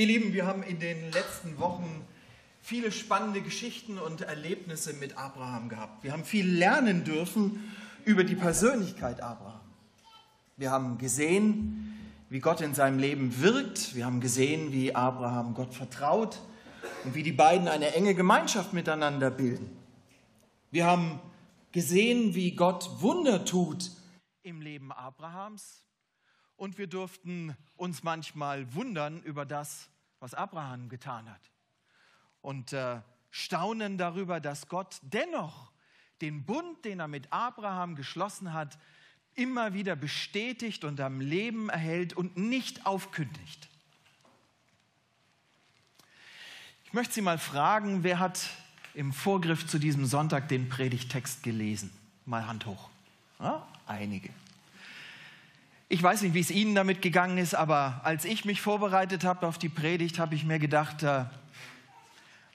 Ihr Lieben, wir haben in den letzten Wochen viele spannende Geschichten und Erlebnisse mit Abraham gehabt. Wir haben viel lernen dürfen über die Persönlichkeit Abraham. Wir haben gesehen, wie Gott in seinem Leben wirkt. Wir haben gesehen, wie Abraham Gott vertraut und wie die beiden eine enge Gemeinschaft miteinander bilden. Wir haben gesehen, wie Gott Wunder tut im Leben Abrahams und wir durften uns manchmal wundern über das, was Abraham getan hat. Und äh, staunen darüber, dass Gott dennoch den Bund, den er mit Abraham geschlossen hat, immer wieder bestätigt und am Leben erhält und nicht aufkündigt. Ich möchte Sie mal fragen, wer hat im Vorgriff zu diesem Sonntag den Predigtext gelesen? Mal Hand hoch. Ja, einige. Ich weiß nicht, wie es Ihnen damit gegangen ist, aber als ich mich vorbereitet habe auf die Predigt, habe ich mir gedacht, äh,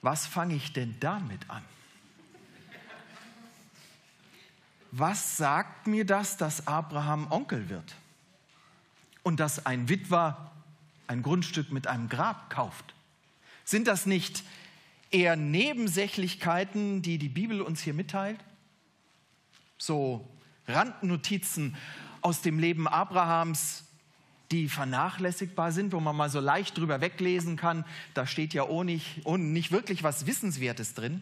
was fange ich denn damit an? Was sagt mir das, dass Abraham Onkel wird und dass ein Witwer ein Grundstück mit einem Grab kauft? Sind das nicht eher Nebensächlichkeiten, die die Bibel uns hier mitteilt? So Randnotizen aus dem Leben Abrahams, die vernachlässigbar sind, wo man mal so leicht drüber weglesen kann. Da steht ja ohne nicht, ohne nicht wirklich was Wissenswertes drin.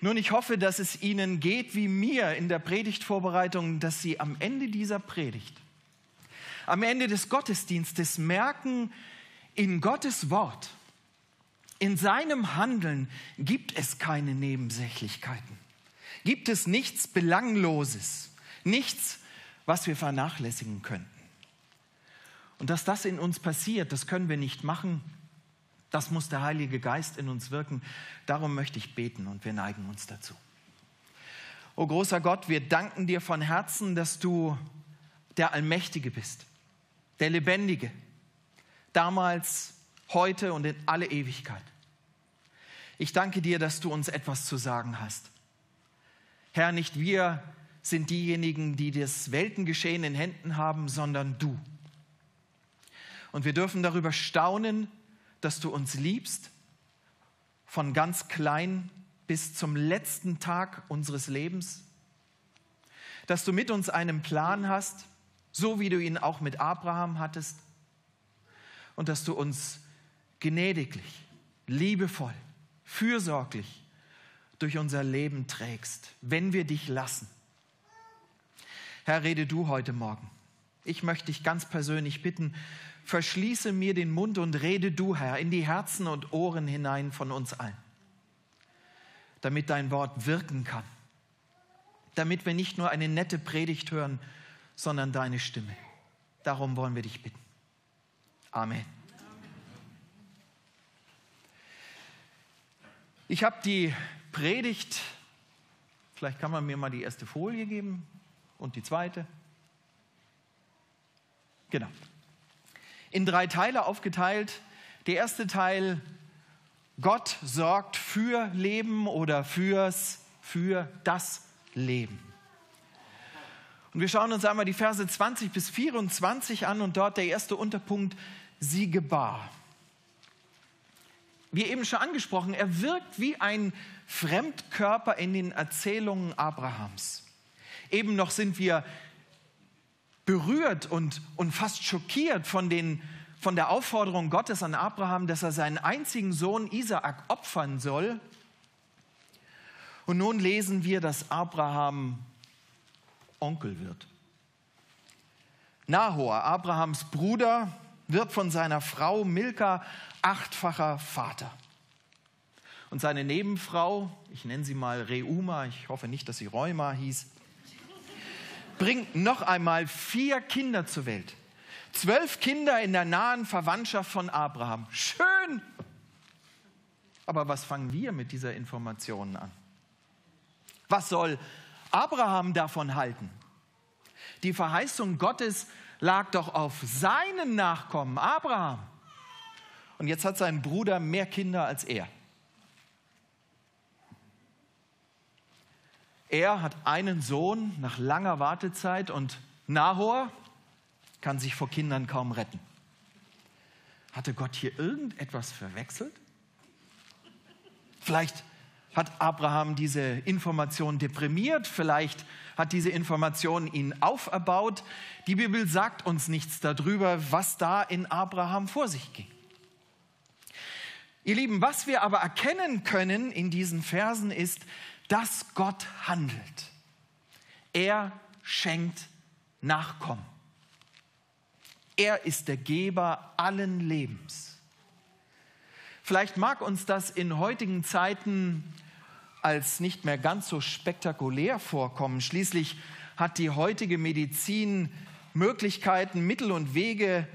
Nun, ich hoffe, dass es Ihnen geht wie mir in der Predigtvorbereitung, dass Sie am Ende dieser Predigt, am Ende des Gottesdienstes merken, in Gottes Wort, in seinem Handeln gibt es keine Nebensächlichkeiten, gibt es nichts Belangloses, nichts was wir vernachlässigen könnten. Und dass das in uns passiert, das können wir nicht machen. Das muss der Heilige Geist in uns wirken. Darum möchte ich beten und wir neigen uns dazu. O großer Gott, wir danken dir von Herzen, dass du der Allmächtige bist, der Lebendige, damals, heute und in alle Ewigkeit. Ich danke dir, dass du uns etwas zu sagen hast. Herr, nicht wir sind diejenigen, die das Weltengeschehen in Händen haben, sondern du. Und wir dürfen darüber staunen, dass du uns liebst, von ganz klein bis zum letzten Tag unseres Lebens, dass du mit uns einen Plan hast, so wie du ihn auch mit Abraham hattest, und dass du uns gnädiglich, liebevoll, fürsorglich durch unser Leben trägst, wenn wir dich lassen. Herr, rede du heute Morgen. Ich möchte dich ganz persönlich bitten, verschließe mir den Mund und rede du, Herr, in die Herzen und Ohren hinein von uns allen, damit dein Wort wirken kann, damit wir nicht nur eine nette Predigt hören, sondern deine Stimme. Darum wollen wir dich bitten. Amen. Ich habe die Predigt, vielleicht kann man mir mal die erste Folie geben, und die zweite. Genau. In drei Teile aufgeteilt. Der erste Teil, Gott sorgt für Leben oder fürs, für das Leben. Und wir schauen uns einmal die Verse 20 bis 24 an und dort der erste Unterpunkt, sie gebar. Wie eben schon angesprochen, er wirkt wie ein Fremdkörper in den Erzählungen Abrahams. Eben noch sind wir berührt und, und fast schockiert von, den, von der Aufforderung Gottes an Abraham, dass er seinen einzigen Sohn Isaak opfern soll. Und nun lesen wir, dass Abraham Onkel wird. Nahor, Abrahams Bruder, wird von seiner Frau Milka achtfacher Vater. Und seine Nebenfrau, ich nenne sie mal Reuma, ich hoffe nicht, dass sie Reuma hieß, bringt noch einmal vier Kinder zur Welt. Zwölf Kinder in der nahen Verwandtschaft von Abraham. Schön! Aber was fangen wir mit dieser Information an? Was soll Abraham davon halten? Die Verheißung Gottes lag doch auf seinen Nachkommen, Abraham. Und jetzt hat sein Bruder mehr Kinder als er. Er hat einen Sohn nach langer Wartezeit und Nahor kann sich vor Kindern kaum retten. Hatte Gott hier irgendetwas verwechselt? Vielleicht hat Abraham diese Information deprimiert, vielleicht hat diese Information ihn auferbaut. Die Bibel sagt uns nichts darüber, was da in Abraham vor sich ging. Ihr Lieben, was wir aber erkennen können in diesen Versen ist, dass Gott handelt. Er schenkt Nachkommen. Er ist der Geber allen Lebens. Vielleicht mag uns das in heutigen Zeiten als nicht mehr ganz so spektakulär vorkommen. Schließlich hat die heutige Medizin Möglichkeiten, Mittel und Wege,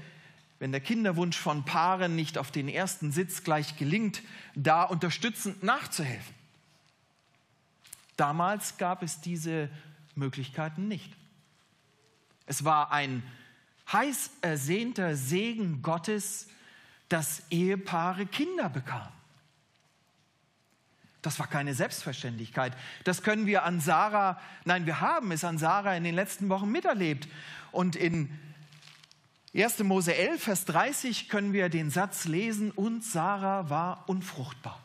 wenn der Kinderwunsch von Paaren nicht auf den ersten Sitz gleich gelingt, da unterstützend nachzuhelfen. Damals gab es diese Möglichkeiten nicht. Es war ein heiß ersehnter Segen Gottes, dass Ehepaare Kinder bekamen. Das war keine Selbstverständlichkeit. Das können wir an Sarah, nein, wir haben es an Sarah in den letzten Wochen miterlebt. Und in 1. Mose 11, Vers 30 können wir den Satz lesen, und Sarah war unfruchtbar.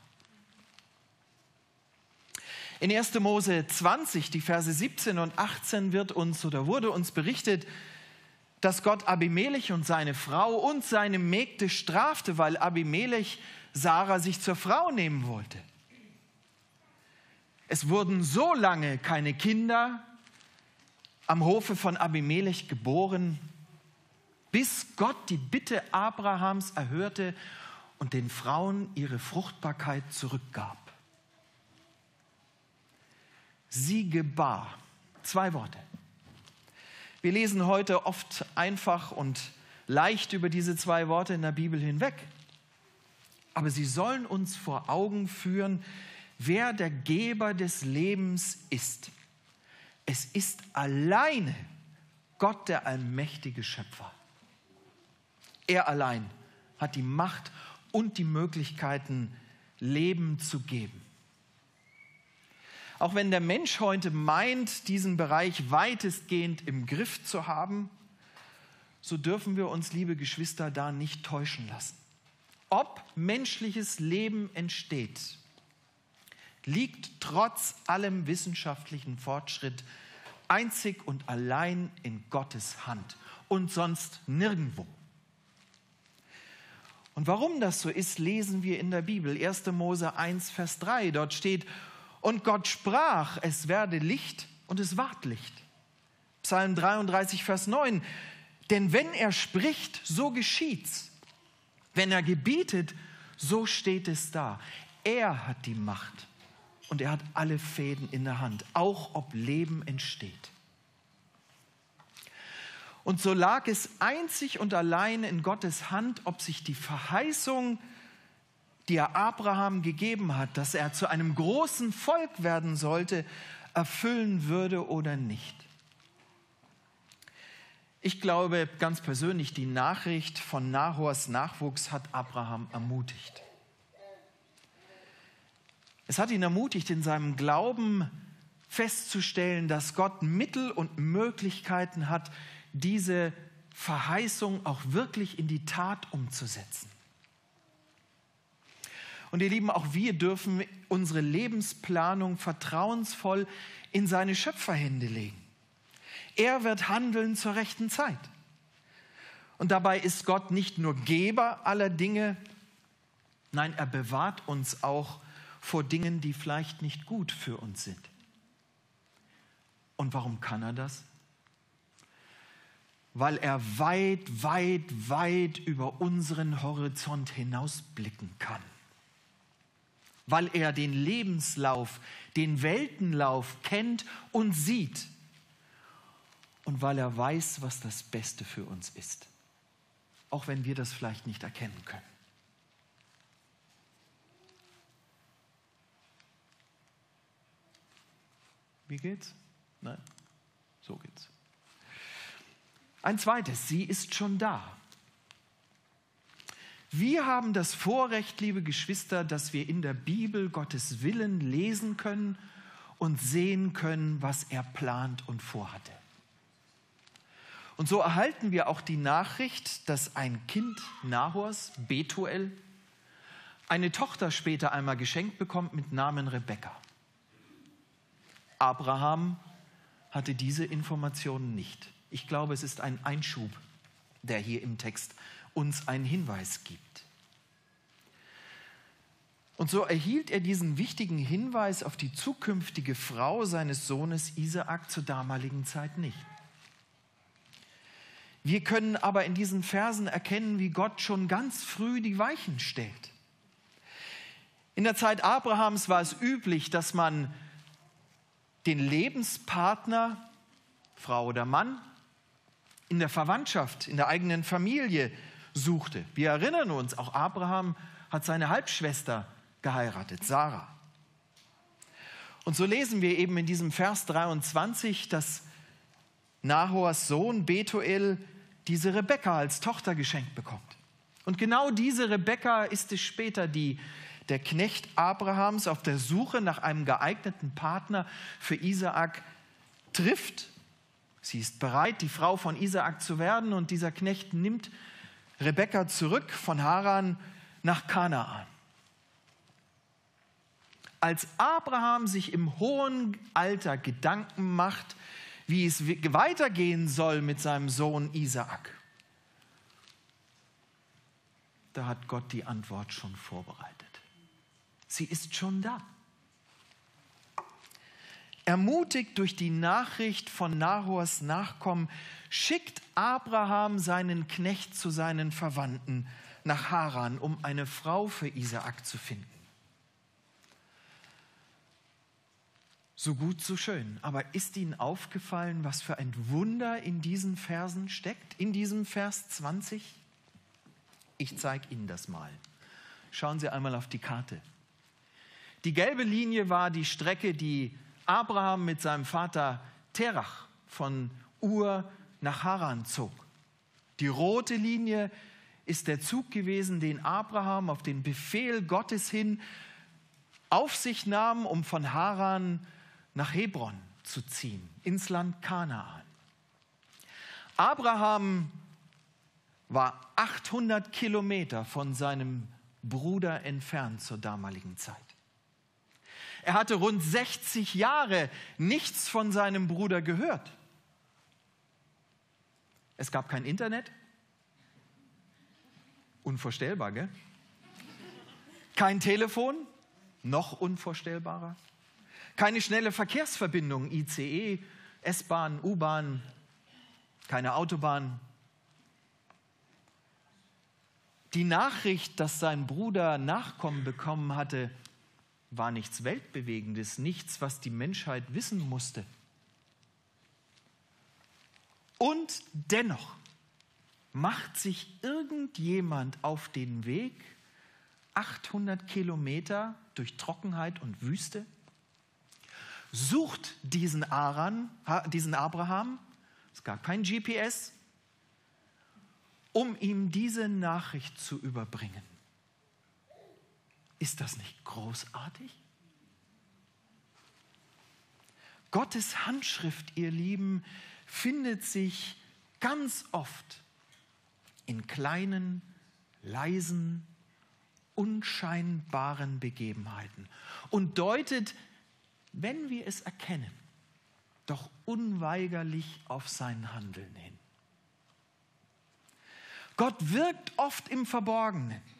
In 1. Mose 20, die Verse 17 und 18 wird uns oder wurde uns berichtet, dass Gott Abimelech und seine Frau und seine Mägde strafte, weil Abimelech Sarah sich zur Frau nehmen wollte. Es wurden so lange keine Kinder am Hofe von Abimelech geboren, bis Gott die Bitte Abrahams erhörte und den Frauen ihre Fruchtbarkeit zurückgab. Sie gebar. Zwei Worte. Wir lesen heute oft einfach und leicht über diese zwei Worte in der Bibel hinweg. Aber sie sollen uns vor Augen führen, wer der Geber des Lebens ist. Es ist alleine Gott der allmächtige Schöpfer. Er allein hat die Macht und die Möglichkeiten, Leben zu geben. Auch wenn der Mensch heute meint, diesen Bereich weitestgehend im Griff zu haben, so dürfen wir uns, liebe Geschwister, da nicht täuschen lassen. Ob menschliches Leben entsteht, liegt trotz allem wissenschaftlichen Fortschritt einzig und allein in Gottes Hand und sonst nirgendwo. Und warum das so ist, lesen wir in der Bibel. 1. Mose 1, Vers 3. Dort steht, und Gott sprach, es werde Licht und es ward Licht. Psalm 33, Vers 9. Denn wenn er spricht, so geschieht's. Wenn er gebietet, so steht es da. Er hat die Macht und er hat alle Fäden in der Hand, auch ob Leben entsteht. Und so lag es einzig und allein in Gottes Hand, ob sich die Verheißung, die er Abraham gegeben hat, dass er zu einem großen Volk werden sollte, erfüllen würde oder nicht. Ich glaube ganz persönlich, die Nachricht von Nahors Nachwuchs hat Abraham ermutigt. Es hat ihn ermutigt, in seinem Glauben festzustellen, dass Gott Mittel und Möglichkeiten hat, diese Verheißung auch wirklich in die Tat umzusetzen. Und ihr Lieben, auch wir dürfen unsere Lebensplanung vertrauensvoll in seine Schöpferhände legen. Er wird handeln zur rechten Zeit. Und dabei ist Gott nicht nur Geber aller Dinge, nein, er bewahrt uns auch vor Dingen, die vielleicht nicht gut für uns sind. Und warum kann er das? Weil er weit, weit, weit über unseren Horizont hinausblicken kann. Weil er den Lebenslauf, den Weltenlauf kennt und sieht. Und weil er weiß, was das Beste für uns ist. Auch wenn wir das vielleicht nicht erkennen können. Wie geht's? Nein, so geht's. Ein zweites, sie ist schon da. Wir haben das Vorrecht, liebe Geschwister, dass wir in der Bibel Gottes Willen lesen können und sehen können, was er plant und vorhatte. Und so erhalten wir auch die Nachricht, dass ein Kind Nahors, Betuel, eine Tochter später einmal geschenkt bekommt mit Namen Rebekka. Abraham hatte diese Informationen nicht. Ich glaube, es ist ein Einschub, der hier im Text uns einen Hinweis gibt. Und so erhielt er diesen wichtigen Hinweis auf die zukünftige Frau seines Sohnes Isaak zur damaligen Zeit nicht. Wir können aber in diesen Versen erkennen, wie Gott schon ganz früh die Weichen stellt. In der Zeit Abrahams war es üblich, dass man den Lebenspartner, Frau oder Mann, in der Verwandtschaft, in der eigenen Familie suchte. Wir erinnern uns, auch Abraham hat seine Halbschwester geheiratet, Sarah. Und so lesen wir eben in diesem Vers 23, dass Nahors Sohn Betuel diese Rebekka als Tochter geschenkt bekommt. Und genau diese Rebekka ist es später, die der Knecht Abrahams auf der Suche nach einem geeigneten Partner für Isaak trifft. Sie ist bereit, die Frau von Isaak zu werden und dieser Knecht nimmt Rebekka zurück von Haran nach Kanaan. Als Abraham sich im hohen Alter Gedanken macht, wie es weitergehen soll mit seinem Sohn Isaak, da hat Gott die Antwort schon vorbereitet. Sie ist schon da. Ermutigt durch die Nachricht von Nahors Nachkommen, schickt Abraham seinen Knecht zu seinen Verwandten nach Haran, um eine Frau für Isaak zu finden. So gut, so schön. Aber ist Ihnen aufgefallen, was für ein Wunder in diesen Versen steckt? In diesem Vers 20? Ich zeige Ihnen das mal. Schauen Sie einmal auf die Karte. Die gelbe Linie war die Strecke, die Abraham mit seinem Vater Terach von Ur nach Haran zog. Die rote Linie ist der Zug gewesen, den Abraham auf den Befehl Gottes hin auf sich nahm, um von Haran nach Hebron zu ziehen, ins Land Kanaan. Abraham war 800 Kilometer von seinem Bruder entfernt zur damaligen Zeit. Er hatte rund 60 Jahre nichts von seinem Bruder gehört. Es gab kein Internet. Unvorstellbar, gell? Kein Telefon, noch unvorstellbarer. Keine schnelle Verkehrsverbindung, ICE, S-Bahn, U-Bahn, keine Autobahn. Die Nachricht, dass sein Bruder Nachkommen bekommen hatte, war nichts Weltbewegendes, nichts, was die Menschheit wissen musste. Und dennoch macht sich irgendjemand auf den Weg 800 Kilometer durch Trockenheit und Wüste, sucht diesen, Aran, diesen Abraham, es gab kein GPS, um ihm diese Nachricht zu überbringen. Ist das nicht großartig? Gottes Handschrift, ihr Lieben, findet sich ganz oft in kleinen, leisen, unscheinbaren Begebenheiten und deutet, wenn wir es erkennen, doch unweigerlich auf sein Handeln hin. Gott wirkt oft im Verborgenen.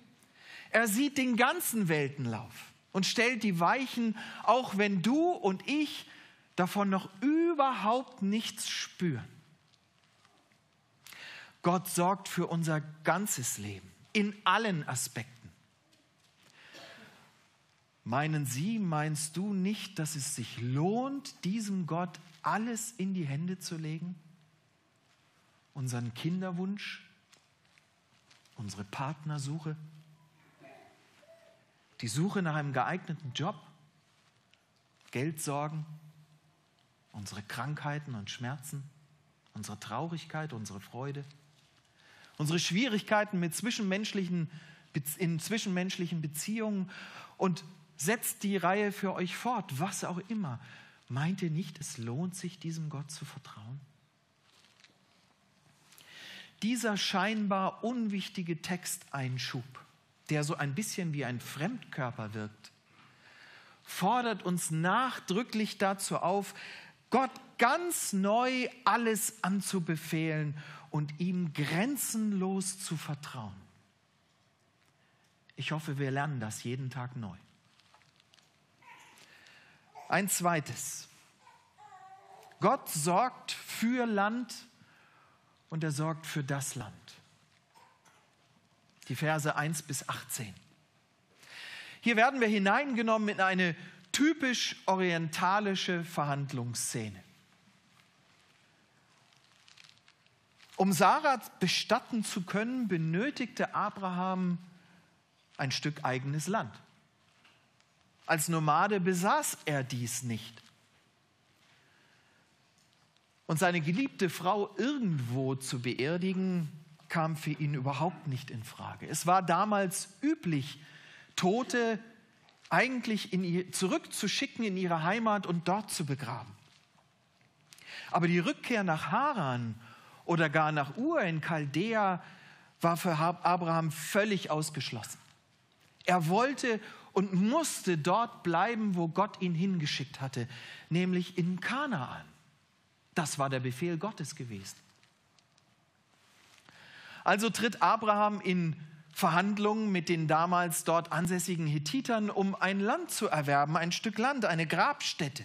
Er sieht den ganzen Weltenlauf und stellt die Weichen, auch wenn du und ich davon noch überhaupt nichts spüren. Gott sorgt für unser ganzes Leben in allen Aspekten. Meinen Sie, meinst du nicht, dass es sich lohnt, diesem Gott alles in die Hände zu legen? Unseren Kinderwunsch, unsere Partnersuche, die Suche nach einem geeigneten Job, Geldsorgen, unsere Krankheiten und Schmerzen, unsere Traurigkeit, unsere Freude, unsere Schwierigkeiten mit zwischenmenschlichen, in zwischenmenschlichen Beziehungen und setzt die Reihe für euch fort, was auch immer. Meint ihr nicht, es lohnt sich, diesem Gott zu vertrauen? dieser scheinbar unwichtige Texteinschub, der so ein bisschen wie ein Fremdkörper wirkt, fordert uns nachdrücklich dazu auf, Gott ganz neu alles anzubefehlen und ihm grenzenlos zu vertrauen. Ich hoffe, wir lernen das jeden Tag neu. Ein zweites. Gott sorgt für Land und er sorgt für das Land. Die Verse 1 bis 18. Hier werden wir hineingenommen in eine typisch orientalische Verhandlungsszene. Um Sarah bestatten zu können, benötigte Abraham ein Stück eigenes Land. Als Nomade besaß er dies nicht. Und seine geliebte Frau irgendwo zu beerdigen, kam für ihn überhaupt nicht in Frage. Es war damals üblich, Tote eigentlich in, zurückzuschicken in ihre Heimat und dort zu begraben. Aber die Rückkehr nach Haran oder gar nach Ur in Chaldea war für Abraham völlig ausgeschlossen. Er wollte und musste dort bleiben, wo Gott ihn hingeschickt hatte, nämlich in Kanaan. Das war der Befehl Gottes gewesen. Also tritt Abraham in Verhandlungen mit den damals dort ansässigen Hethitern, um ein Land zu erwerben, ein Stück Land, eine Grabstätte.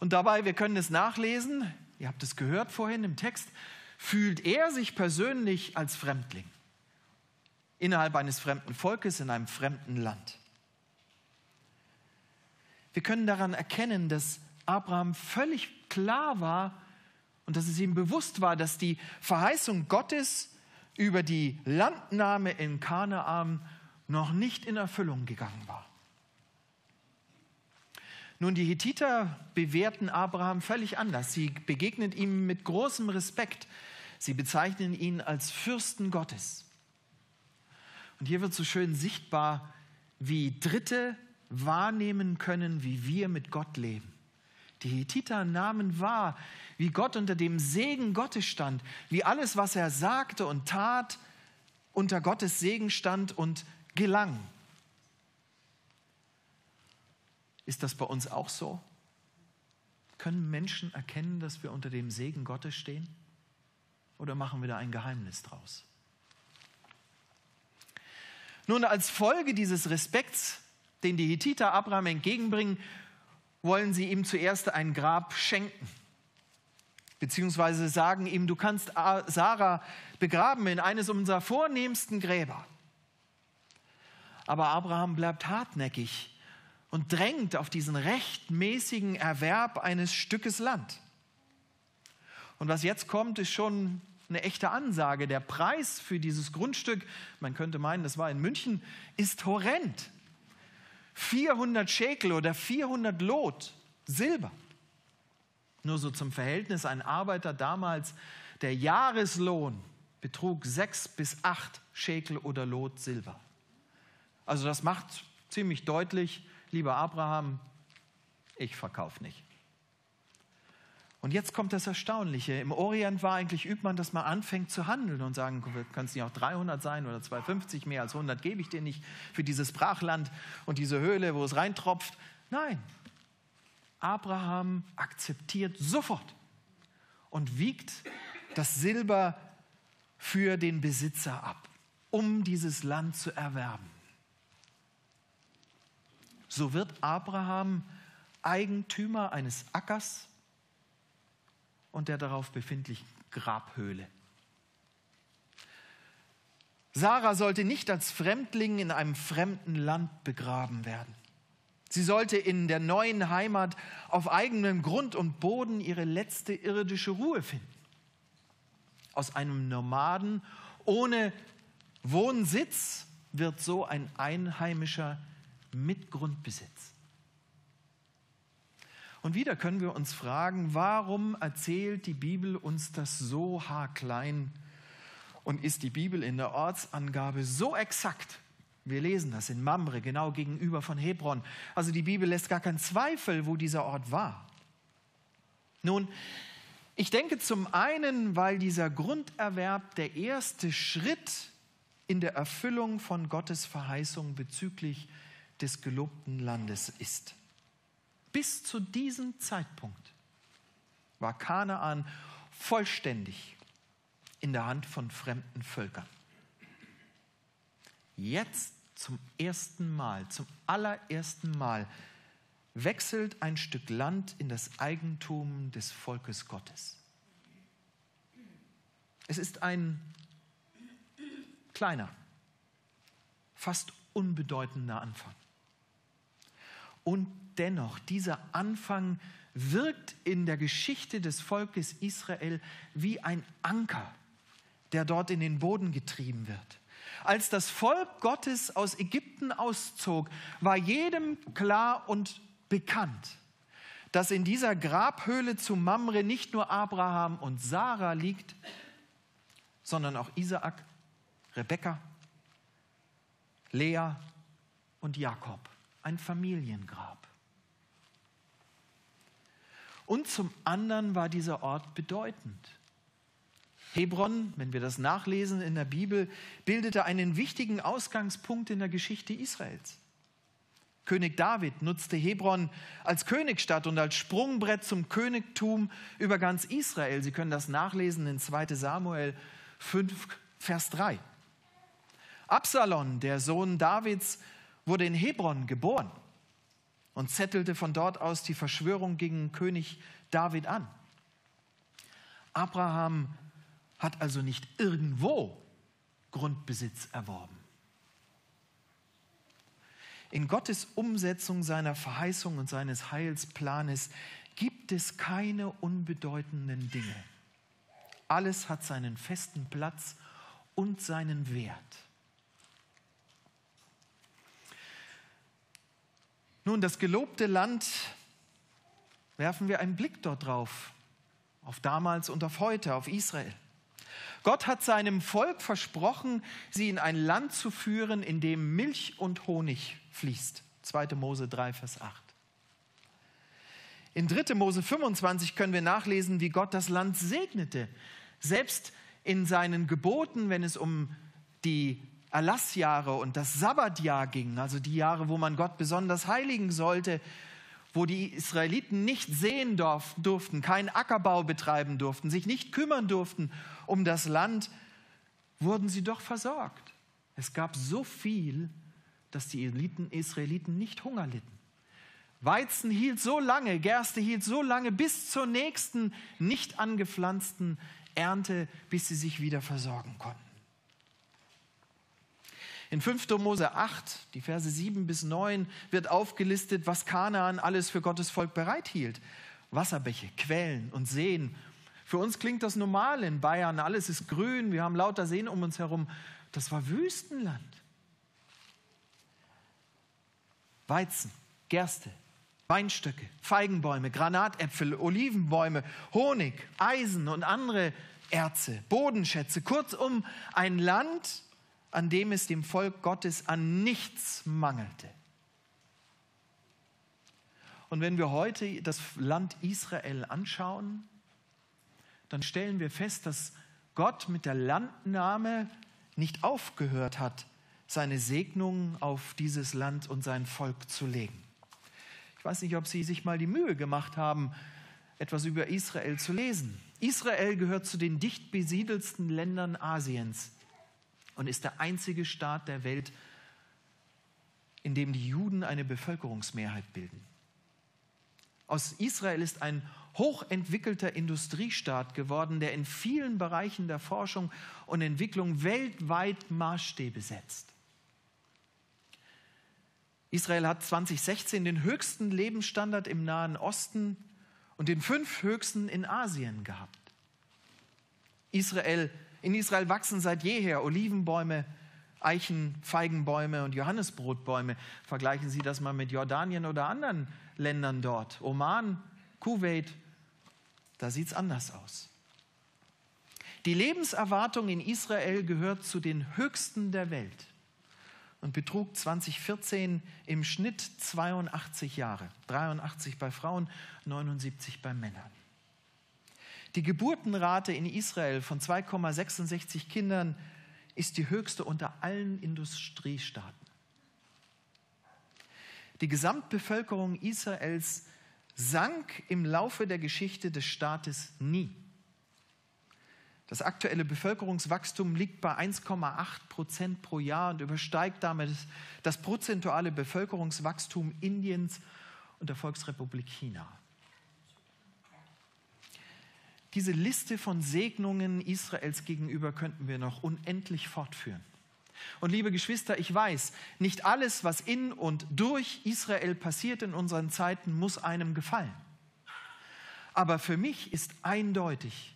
Und dabei, wir können es nachlesen, ihr habt es gehört vorhin im Text, fühlt er sich persönlich als Fremdling innerhalb eines fremden Volkes in einem fremden Land. Wir können daran erkennen, dass Abraham völlig klar war und dass es ihm bewusst war, dass die Verheißung Gottes über die Landnahme in Kanaan noch nicht in Erfüllung gegangen war. Nun, die Hethiter bewerten Abraham völlig anders. Sie begegnen ihm mit großem Respekt. Sie bezeichnen ihn als Fürsten Gottes. Und hier wird so schön sichtbar, wie Dritte wahrnehmen können, wie wir mit Gott leben. Die Hethiter nahmen wahr, wie Gott unter dem Segen Gottes stand, wie alles, was er sagte und tat, unter Gottes Segen stand und gelang. Ist das bei uns auch so? Können Menschen erkennen, dass wir unter dem Segen Gottes stehen? Oder machen wir da ein Geheimnis draus? Nun, als Folge dieses Respekts, den die Hethiter Abraham entgegenbringen, wollen sie ihm zuerst ein Grab schenken. Beziehungsweise sagen ihm, du kannst Sarah begraben in eines unserer vornehmsten Gräber. Aber Abraham bleibt hartnäckig und drängt auf diesen rechtmäßigen Erwerb eines Stückes Land. Und was jetzt kommt, ist schon eine echte Ansage. Der Preis für dieses Grundstück, man könnte meinen, das war in München, ist horrend. 400 Schekel oder 400 Lot Silber. Nur so zum Verhältnis, ein Arbeiter damals, der Jahreslohn betrug sechs bis acht Schekel oder Lot Silber. Also das macht ziemlich deutlich, lieber Abraham, ich verkaufe nicht. Und jetzt kommt das Erstaunliche. Im Orient war eigentlich übt man, dass man anfängt zu handeln und sagen, können es nicht auch 300 sein oder 250, mehr als 100 gebe ich dir nicht für dieses Brachland und diese Höhle, wo es reintropft. Nein, Abraham akzeptiert sofort und wiegt das Silber für den Besitzer ab, um dieses Land zu erwerben. So wird Abraham Eigentümer eines Ackers und der darauf befindlichen Grabhöhle. Sarah sollte nicht als Fremdling in einem fremden Land begraben werden. Sie sollte in der neuen Heimat auf eigenem Grund und Boden ihre letzte irdische Ruhe finden. Aus einem Nomaden ohne Wohnsitz wird so ein Einheimischer mit Grundbesitz. Und wieder können wir uns fragen, warum erzählt die Bibel uns das so haarklein und ist die Bibel in der Ortsangabe so exakt? Wir lesen das in Mamre, genau gegenüber von Hebron. Also die Bibel lässt gar keinen Zweifel, wo dieser Ort war. Nun, Ich denke zum einen, weil dieser Grunderwerb der erste Schritt in der Erfüllung von Gottes Verheißung bezüglich des gelobten Landes ist. Bis zu diesem Zeitpunkt war Kanaan vollständig in der Hand von fremden Völkern. Jetzt zum ersten Mal, zum allerersten Mal wechselt ein Stück Land in das Eigentum des Volkes Gottes. Es ist ein kleiner, fast unbedeutender Anfang. Und dennoch, dieser Anfang wirkt in der Geschichte des Volkes Israel wie ein Anker, der dort in den Boden getrieben wird. Als das Volk Gottes aus Ägypten auszog, war jedem klar und bekannt, dass in dieser Grabhöhle zu Mamre nicht nur Abraham und Sarah liegt, sondern auch Isaak, Rebekka, Lea und Jakob. Ein Familiengrab. Und zum anderen war dieser Ort bedeutend. Hebron, wenn wir das nachlesen in der Bibel, bildete einen wichtigen Ausgangspunkt in der Geschichte Israels. König David nutzte Hebron als Königsstadt und als Sprungbrett zum Königtum über ganz Israel. Sie können das nachlesen in 2 Samuel 5, Vers 3. Absalom, der Sohn Davids, wurde in Hebron geboren und zettelte von dort aus die Verschwörung gegen König David an. Abraham hat also nicht irgendwo Grundbesitz erworben. In Gottes Umsetzung seiner Verheißung und seines Heilsplanes gibt es keine unbedeutenden Dinge. Alles hat seinen festen Platz und seinen Wert. Nun, das gelobte Land, werfen wir einen Blick dort drauf, auf damals und auf heute, auf Israel. Gott hat seinem Volk versprochen, sie in ein Land zu führen, in dem Milch und Honig fließt. 2. Mose 3, Vers 8. In 3. Mose 25 können wir nachlesen, wie Gott das Land segnete. Selbst in seinen Geboten, wenn es um die Erlassjahre und das Sabbatjahr ging, also die Jahre, wo man Gott besonders heiligen sollte, wo die Israeliten nicht sehen durften, keinen Ackerbau betreiben durften, sich nicht kümmern durften um das Land, wurden sie doch versorgt. Es gab so viel, dass die Israeliten nicht Hunger litten. Weizen hielt so lange, Gerste hielt so lange bis zur nächsten nicht angepflanzten Ernte, bis sie sich wieder versorgen konnten. In 5. Mose 8, die Verse 7 bis 9, wird aufgelistet, was Kanaan alles für Gottes Volk bereithielt. Wasserbäche, Quellen und Seen. Für uns klingt das normal in Bayern, alles ist grün, wir haben lauter Seen um uns herum. Das war Wüstenland. Weizen, Gerste, Weinstöcke, Feigenbäume, Granatäpfel, Olivenbäume, Honig, Eisen und andere Erze, Bodenschätze. Kurzum, ein Land, an dem es dem Volk Gottes an nichts mangelte. Und wenn wir heute das Land Israel anschauen, dann stellen wir fest, dass Gott mit der Landnahme nicht aufgehört hat, seine Segnungen auf dieses Land und sein Volk zu legen. Ich weiß nicht, ob Sie sich mal die Mühe gemacht haben, etwas über Israel zu lesen. Israel gehört zu den dicht besiedelsten Ländern Asiens und ist der einzige Staat der Welt, in dem die Juden eine Bevölkerungsmehrheit bilden. Aus Israel ist ein hochentwickelter Industriestaat geworden, der in vielen Bereichen der Forschung und Entwicklung weltweit Maßstäbe setzt. Israel hat 2016 den höchsten Lebensstandard im Nahen Osten und den fünf höchsten in Asien gehabt. Israel in Israel wachsen seit jeher Olivenbäume, Eichen, Feigenbäume und Johannesbrotbäume. Vergleichen Sie das mal mit Jordanien oder anderen Ländern dort. Oman, Kuwait, da sieht es anders aus. Die Lebenserwartung in Israel gehört zu den höchsten der Welt und betrug 2014 im Schnitt 82 Jahre, 83 bei Frauen, 79 bei Männern. Die Geburtenrate in Israel von 2,66 Kindern ist die höchste unter allen Industriestaaten. Die Gesamtbevölkerung Israels sank im Laufe der Geschichte des Staates nie. Das aktuelle Bevölkerungswachstum liegt bei 1,8 Prozent pro Jahr und übersteigt damit das prozentuale Bevölkerungswachstum Indiens und der Volksrepublik China. Diese Liste von Segnungen Israels gegenüber könnten wir noch unendlich fortführen. Und liebe Geschwister, ich weiß, nicht alles, was in und durch Israel passiert in unseren Zeiten, muss einem gefallen. Aber für mich ist eindeutig,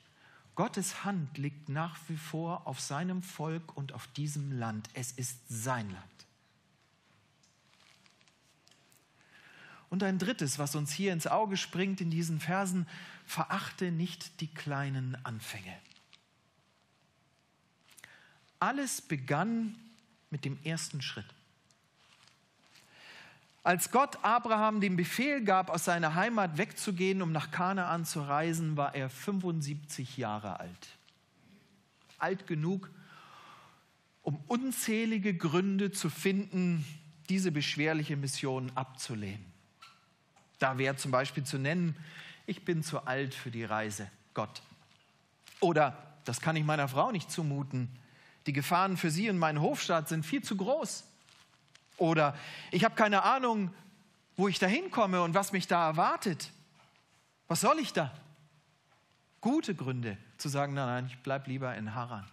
Gottes Hand liegt nach wie vor auf seinem Volk und auf diesem Land. Es ist sein Land. Und ein drittes, was uns hier ins Auge springt in diesen Versen, verachte nicht die kleinen Anfänge. Alles begann mit dem ersten Schritt. Als Gott Abraham den Befehl gab, aus seiner Heimat wegzugehen, um nach Kanaan zu reisen, war er 75 Jahre alt. Alt genug, um unzählige Gründe zu finden, diese beschwerliche Mission abzulehnen. Da wäre zum Beispiel zu nennen, ich bin zu alt für die Reise, Gott. Oder, das kann ich meiner Frau nicht zumuten, die Gefahren für sie und meinen Hofstaat sind viel zu groß. Oder ich habe keine Ahnung, wo ich da hinkomme und was mich da erwartet. Was soll ich da? Gute Gründe zu sagen, nein, nein, ich bleibe lieber in Haran.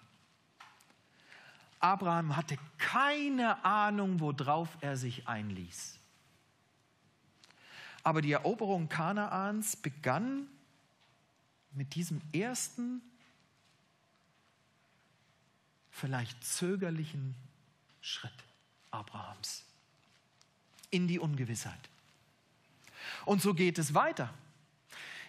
Abraham hatte keine Ahnung, worauf er sich einließ. Aber die Eroberung Kanaans begann mit diesem ersten vielleicht zögerlichen Schritt Abrahams in die Ungewissheit. Und so geht es weiter.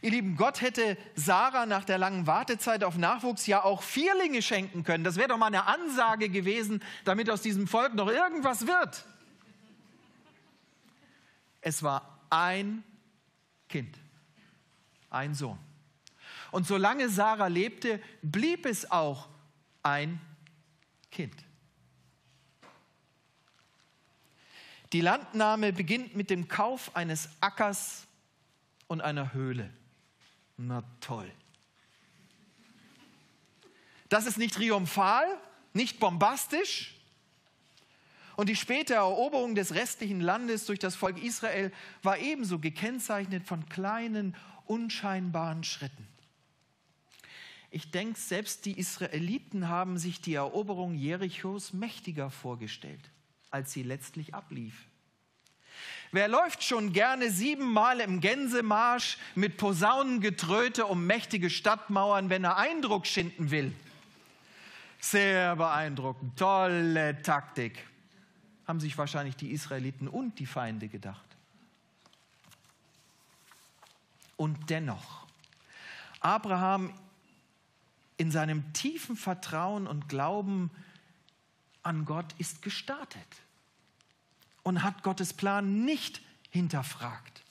Ihr Lieben, Gott hätte Sarah nach der langen Wartezeit auf Nachwuchs ja auch Vierlinge schenken können. Das wäre doch mal eine Ansage gewesen, damit aus diesem Volk noch irgendwas wird. Es war ein Kind, ein Sohn. Und solange Sarah lebte, blieb es auch ein Kind. Die Landnahme beginnt mit dem Kauf eines Ackers und einer Höhle. Na toll. Das ist nicht triumphal, nicht bombastisch. Und die späte Eroberung des restlichen Landes durch das Volk Israel war ebenso gekennzeichnet von kleinen, unscheinbaren Schritten. Ich denke, selbst die Israeliten haben sich die Eroberung Jerichos mächtiger vorgestellt, als sie letztlich ablief. Wer läuft schon gerne siebenmal im Gänsemarsch mit Posaunengetröte um mächtige Stadtmauern, wenn er Eindruck schinden will? Sehr beeindruckend, tolle Taktik. Haben sich wahrscheinlich die Israeliten und die Feinde gedacht. Und dennoch, Abraham in seinem tiefen Vertrauen und Glauben an Gott ist gestartet und hat Gottes Plan nicht hinterfragt.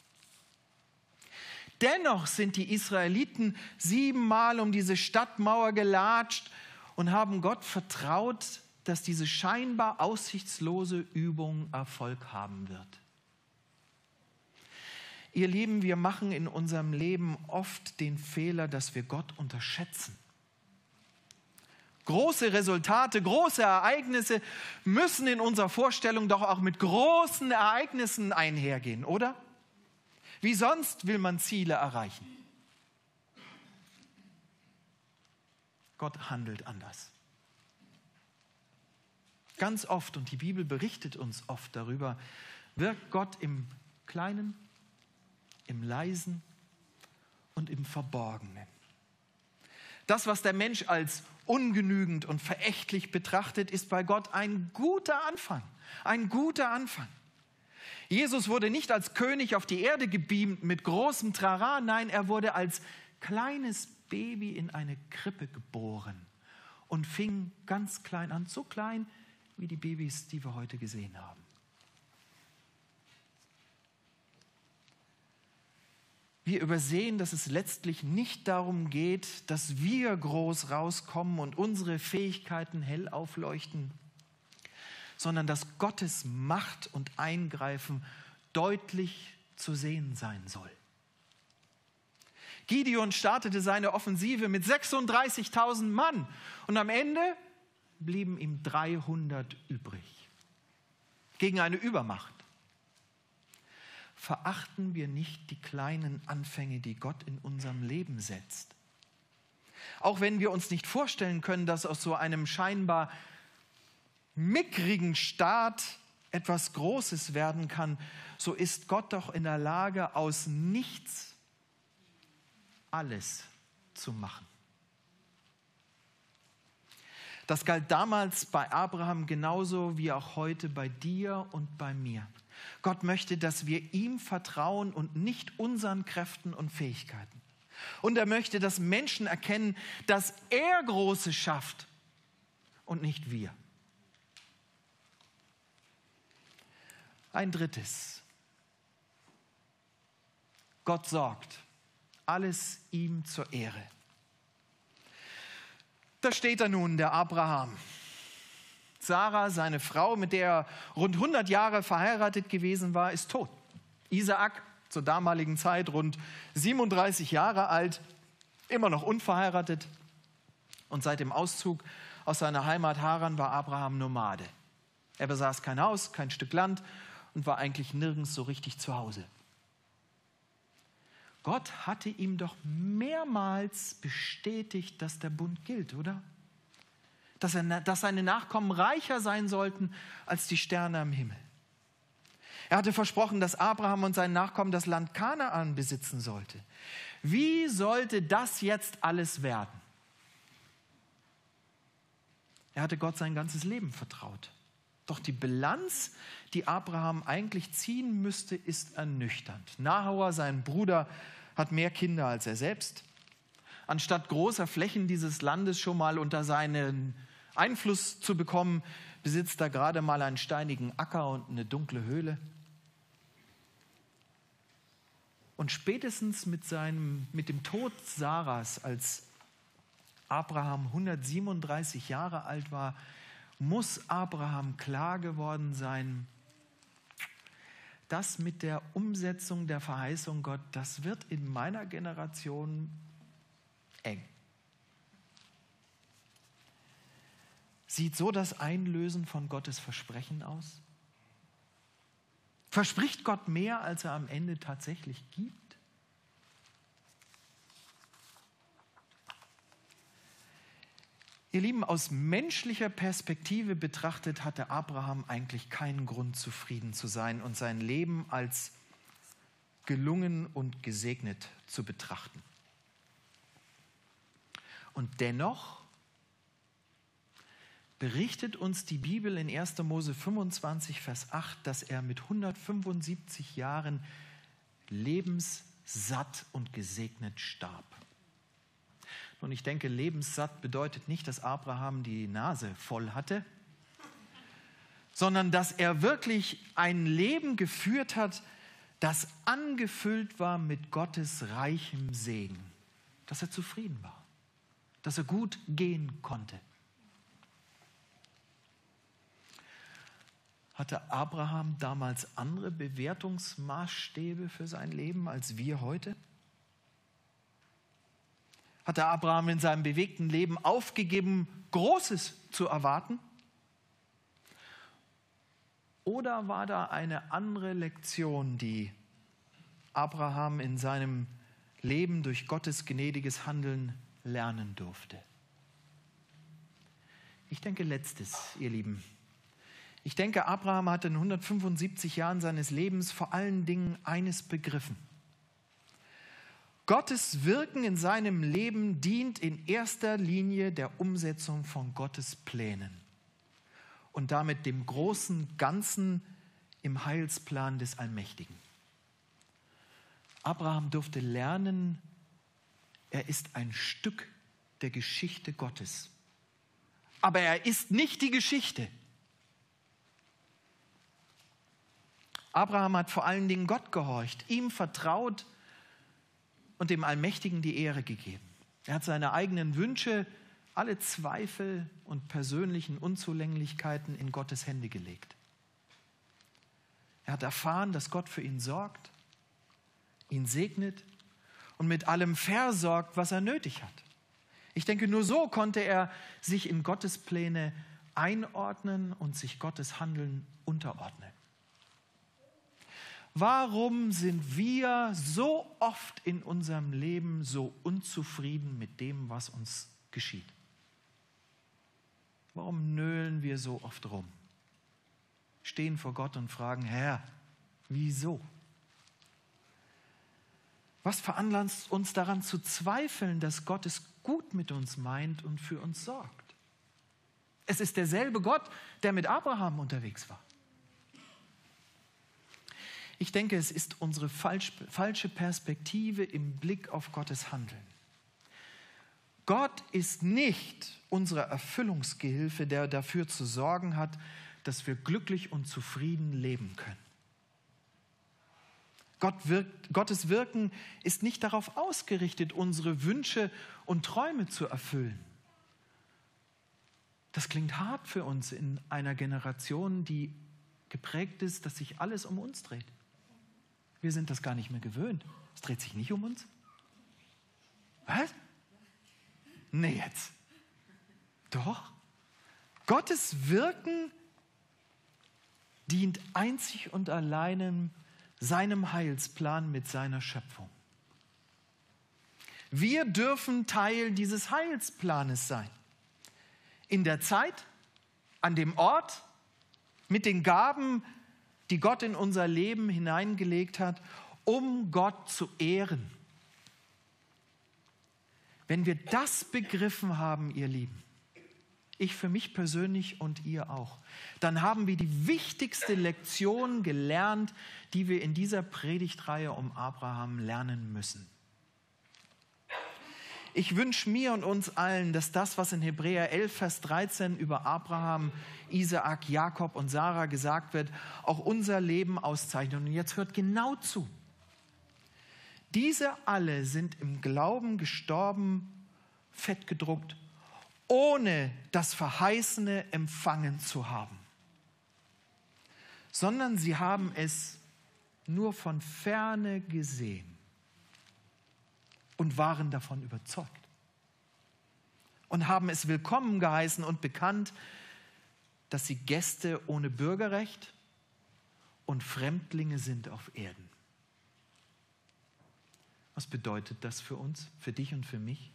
Dennoch sind die Israeliten siebenmal um diese Stadtmauer gelatscht und haben Gott vertraut, dass diese scheinbar aussichtslose Übung Erfolg haben wird. Ihr Lieben, wir machen in unserem Leben oft den Fehler, dass wir Gott unterschätzen. Große Resultate, große Ereignisse müssen in unserer Vorstellung doch auch mit großen Ereignissen einhergehen, oder? Wie sonst will man Ziele erreichen? Gott handelt anders. Ganz oft, und die Bibel berichtet uns oft darüber, wirkt Gott im Kleinen, im Leisen und im Verborgenen. Das, was der Mensch als ungenügend und verächtlich betrachtet, ist bei Gott ein guter Anfang. Ein guter Anfang. Jesus wurde nicht als König auf die Erde gebeamt mit großem Trara, nein, er wurde als kleines Baby in eine Krippe geboren und fing ganz klein an, so klein wie die Babys, die wir heute gesehen haben. wir übersehen, dass es letztlich nicht darum geht, dass wir groß rauskommen und unsere Fähigkeiten hell aufleuchten, sondern dass Gottes Macht und Eingreifen deutlich zu sehen sein soll. Gideon startete seine Offensive mit 36.000 Mann und am Ende blieben ihm 300 übrig. Gegen eine Übermacht. Verachten wir nicht die kleinen Anfänge, die Gott in unserem Leben setzt. Auch wenn wir uns nicht vorstellen können, dass aus so einem scheinbar mickrigen Staat etwas Großes werden kann, so ist Gott doch in der Lage, aus nichts alles zu machen. Das galt damals bei Abraham genauso wie auch heute bei dir und bei mir. Gott möchte, dass wir ihm vertrauen und nicht unseren Kräften und Fähigkeiten. Und er möchte, dass Menschen erkennen, dass er Großes schafft und nicht wir. Ein drittes. Gott sorgt. Alles ihm zur Ehre. Da steht er nun, der Abraham. Sarah, seine Frau, mit der er rund 100 Jahre verheiratet gewesen war, ist tot. Isaak, zur damaligen Zeit rund 37 Jahre alt, immer noch unverheiratet. Und seit dem Auszug aus seiner Heimat Haran war Abraham Nomade. Er besaß kein Haus, kein Stück Land und war eigentlich nirgends so richtig zu Hause. Gott hatte ihm doch mehrmals bestätigt, dass der Bund gilt, oder? Dass, er, dass seine Nachkommen reicher sein sollten als die Sterne am Himmel. Er hatte versprochen, dass Abraham und sein Nachkommen das Land Kanaan besitzen sollte. Wie sollte das jetzt alles werden? Er hatte Gott sein ganzes Leben vertraut. Doch die Bilanz, die Abraham eigentlich ziehen müsste, ist ernüchternd. Nahor, sein Bruder, hat mehr Kinder als er selbst. Anstatt großer Flächen dieses Landes schon mal unter seinen Einfluss zu bekommen, besitzt er gerade mal einen steinigen Acker und eine dunkle Höhle. Und spätestens mit, seinem, mit dem Tod Sarahs, als Abraham 137 Jahre alt war, muss Abraham klar geworden sein, das mit der Umsetzung der Verheißung Gott, das wird in meiner Generation eng. Sieht so das Einlösen von Gottes Versprechen aus? Verspricht Gott mehr, als er am Ende tatsächlich gibt? Ihr Lieben, aus menschlicher Perspektive betrachtet hatte Abraham eigentlich keinen Grund, zufrieden zu sein und sein Leben als gelungen und gesegnet zu betrachten. Und dennoch berichtet uns die Bibel in 1. Mose 25, Vers 8, dass er mit 175 Jahren lebenssatt und gesegnet starb. Und ich denke, lebenssatt bedeutet nicht, dass Abraham die Nase voll hatte, sondern dass er wirklich ein Leben geführt hat, das angefüllt war mit Gottes reichem Segen, dass er zufrieden war, dass er gut gehen konnte. Hatte Abraham damals andere Bewertungsmaßstäbe für sein Leben als wir heute? Hatte Abraham in seinem bewegten Leben aufgegeben, Großes zu erwarten? Oder war da eine andere Lektion, die Abraham in seinem Leben durch Gottes gnädiges Handeln lernen durfte? Ich denke letztes, ihr Lieben. Ich denke, Abraham hatte in 175 Jahren seines Lebens vor allen Dingen eines begriffen. Gottes Wirken in seinem Leben dient in erster Linie der Umsetzung von Gottes Plänen und damit dem großen Ganzen im Heilsplan des Allmächtigen. Abraham durfte lernen, er ist ein Stück der Geschichte Gottes. Aber er ist nicht die Geschichte. Abraham hat vor allen Dingen Gott gehorcht, ihm vertraut und dem Allmächtigen die Ehre gegeben. Er hat seine eigenen Wünsche, alle Zweifel und persönlichen Unzulänglichkeiten in Gottes Hände gelegt. Er hat erfahren, dass Gott für ihn sorgt, ihn segnet und mit allem versorgt, was er nötig hat. Ich denke, nur so konnte er sich in Gottes Pläne einordnen und sich Gottes Handeln unterordnen. Warum sind wir so oft in unserem Leben so unzufrieden mit dem, was uns geschieht? Warum nölen wir so oft rum? Stehen vor Gott und fragen, Herr, wieso? Was veranlasst uns daran zu zweifeln, dass Gott es gut mit uns meint und für uns sorgt? Es ist derselbe Gott, der mit Abraham unterwegs war. Ich denke, es ist unsere falsche Perspektive im Blick auf Gottes Handeln. Gott ist nicht unsere Erfüllungsgehilfe, der dafür zu sorgen hat, dass wir glücklich und zufrieden leben können. Gott wirkt, Gottes Wirken ist nicht darauf ausgerichtet, unsere Wünsche und Träume zu erfüllen. Das klingt hart für uns in einer Generation, die geprägt ist, dass sich alles um uns dreht. Wir sind das gar nicht mehr gewöhnt. Es dreht sich nicht um uns. Was? Nee, jetzt. Doch. Gottes Wirken dient einzig und allein seinem Heilsplan mit seiner Schöpfung. Wir dürfen Teil dieses Heilsplanes sein. In der Zeit, an dem Ort, mit den Gaben, die Gott in unser Leben hineingelegt hat, um Gott zu ehren. Wenn wir das begriffen haben, ihr Lieben, ich für mich persönlich und ihr auch, dann haben wir die wichtigste Lektion gelernt, die wir in dieser Predigtreihe um Abraham lernen müssen. Ich wünsche mir und uns allen, dass das, was in Hebräer 11, Vers 13 über Abraham, Isaak, Jakob und Sarah gesagt wird, auch unser Leben auszeichnet. Und jetzt hört genau zu. Diese alle sind im Glauben gestorben, fett gedruckt, ohne das Verheißene empfangen zu haben, sondern sie haben es nur von ferne gesehen und waren davon überzeugt und haben es willkommen geheißen und bekannt, dass sie Gäste ohne Bürgerrecht und Fremdlinge sind auf Erden. Was bedeutet das für uns, für dich und für mich?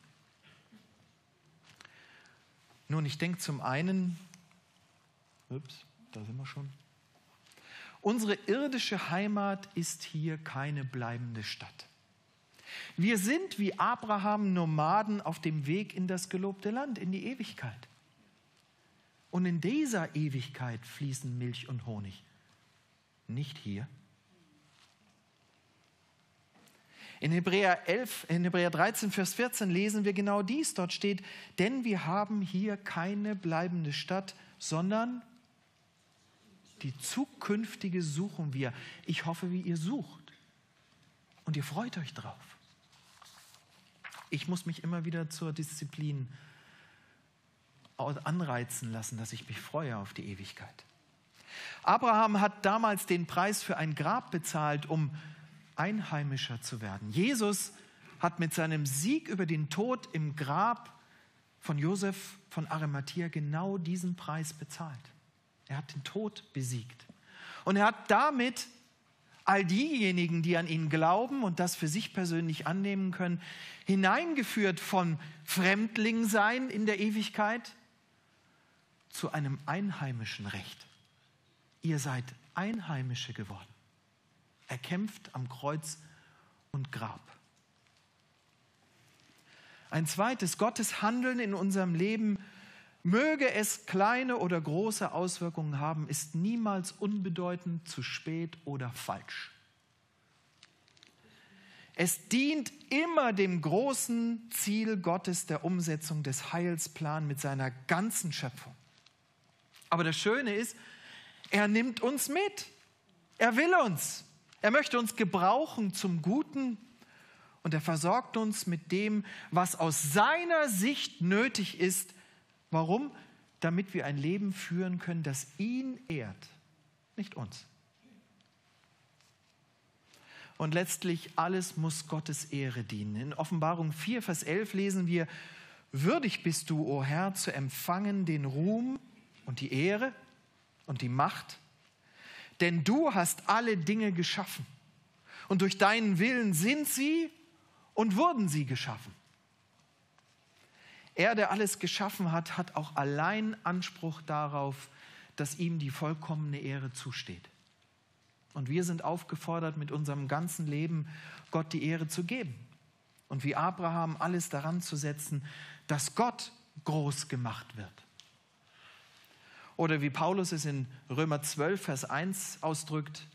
Nun, ich denke zum einen, ups, da sind wir schon, unsere irdische Heimat ist hier keine bleibende Stadt. Wir sind wie Abraham Nomaden auf dem Weg in das gelobte Land, in die Ewigkeit. Und in dieser Ewigkeit fließen Milch und Honig, nicht hier. In Hebräer 11, in Hebräer 13, Vers 14 lesen wir genau dies. Dort steht, denn wir haben hier keine bleibende Stadt, sondern die zukünftige suchen wir. Ich hoffe, wie ihr sucht. Und ihr freut euch drauf. Ich muss mich immer wieder zur Disziplin anreizen lassen, dass ich mich freue auf die Ewigkeit. Abraham hat damals den Preis für ein Grab bezahlt, um Einheimischer zu werden. Jesus hat mit seinem Sieg über den Tod im Grab von Josef von Arimathea genau diesen Preis bezahlt. Er hat den Tod besiegt. Und er hat damit all diejenigen, die an ihn glauben und das für sich persönlich annehmen können, hineingeführt von Fremdlingsein in der Ewigkeit zu einem einheimischen Recht. Ihr seid Einheimische geworden. Er kämpft am Kreuz und Grab. Ein zweites, Gottes Handeln in unserem Leben Möge es kleine oder große Auswirkungen haben, ist niemals unbedeutend, zu spät oder falsch. Es dient immer dem großen Ziel Gottes der Umsetzung des Heilsplans mit seiner ganzen Schöpfung. Aber das Schöne ist, er nimmt uns mit. Er will uns. Er möchte uns gebrauchen zum Guten Und er versorgt uns mit dem, was aus seiner Sicht nötig ist. Warum? Damit wir ein Leben führen können, das ihn ehrt, nicht uns. Und letztlich alles muss Gottes Ehre dienen. In Offenbarung 4, Vers 11 lesen wir, Würdig bist du, o Herr, zu empfangen den Ruhm und die Ehre und die Macht, denn du hast alle Dinge geschaffen und durch deinen Willen sind sie und wurden sie geschaffen. Er, der alles geschaffen hat, hat auch allein Anspruch darauf, dass ihm die vollkommene Ehre zusteht. Und wir sind aufgefordert, mit unserem ganzen Leben Gott die Ehre zu geben. Und wie Abraham alles daran zu setzen, dass Gott groß gemacht wird. Oder wie Paulus es in Römer 12, Vers 1 ausdrückt,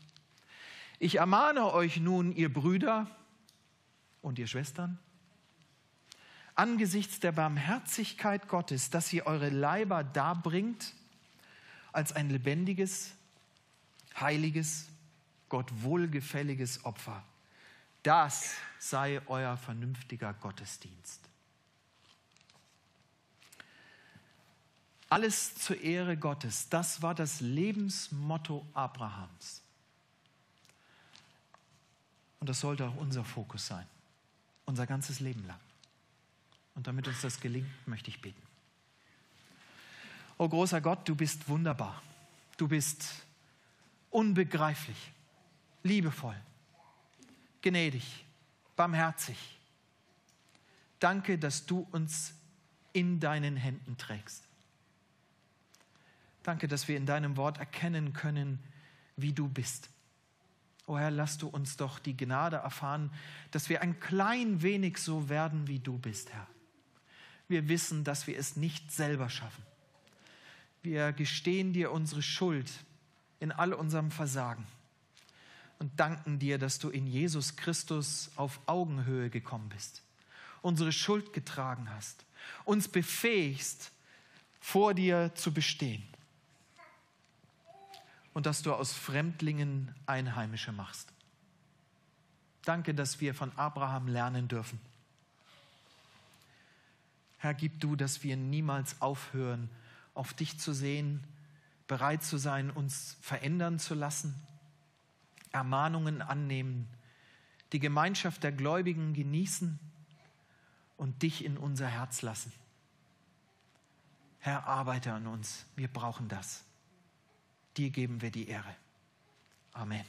ich ermahne euch nun, ihr Brüder und ihr Schwestern, angesichts der Barmherzigkeit Gottes, dass ihr eure Leiber darbringt als ein lebendiges, heiliges, Gott wohlgefälliges Opfer. Das sei euer vernünftiger Gottesdienst. Alles zur Ehre Gottes, das war das Lebensmotto Abrahams. Und das sollte auch unser Fokus sein, unser ganzes Leben lang. Und damit uns das gelingt, möchte ich beten. O großer Gott, du bist wunderbar. Du bist unbegreiflich, liebevoll, gnädig, barmherzig. Danke, dass du uns in deinen Händen trägst. Danke, dass wir in deinem Wort erkennen können, wie du bist. O Herr, lass du uns doch die Gnade erfahren, dass wir ein klein wenig so werden, wie du bist, Herr. Wir wissen, dass wir es nicht selber schaffen. Wir gestehen dir unsere Schuld in all unserem Versagen und danken dir, dass du in Jesus Christus auf Augenhöhe gekommen bist, unsere Schuld getragen hast, uns befähigst, vor dir zu bestehen und dass du aus Fremdlingen Einheimische machst. Danke, dass wir von Abraham lernen dürfen. Herr, gib du, dass wir niemals aufhören, auf dich zu sehen, bereit zu sein, uns verändern zu lassen, Ermahnungen annehmen, die Gemeinschaft der Gläubigen genießen und dich in unser Herz lassen. Herr, arbeite an uns, wir brauchen das. Dir geben wir die Ehre. Amen.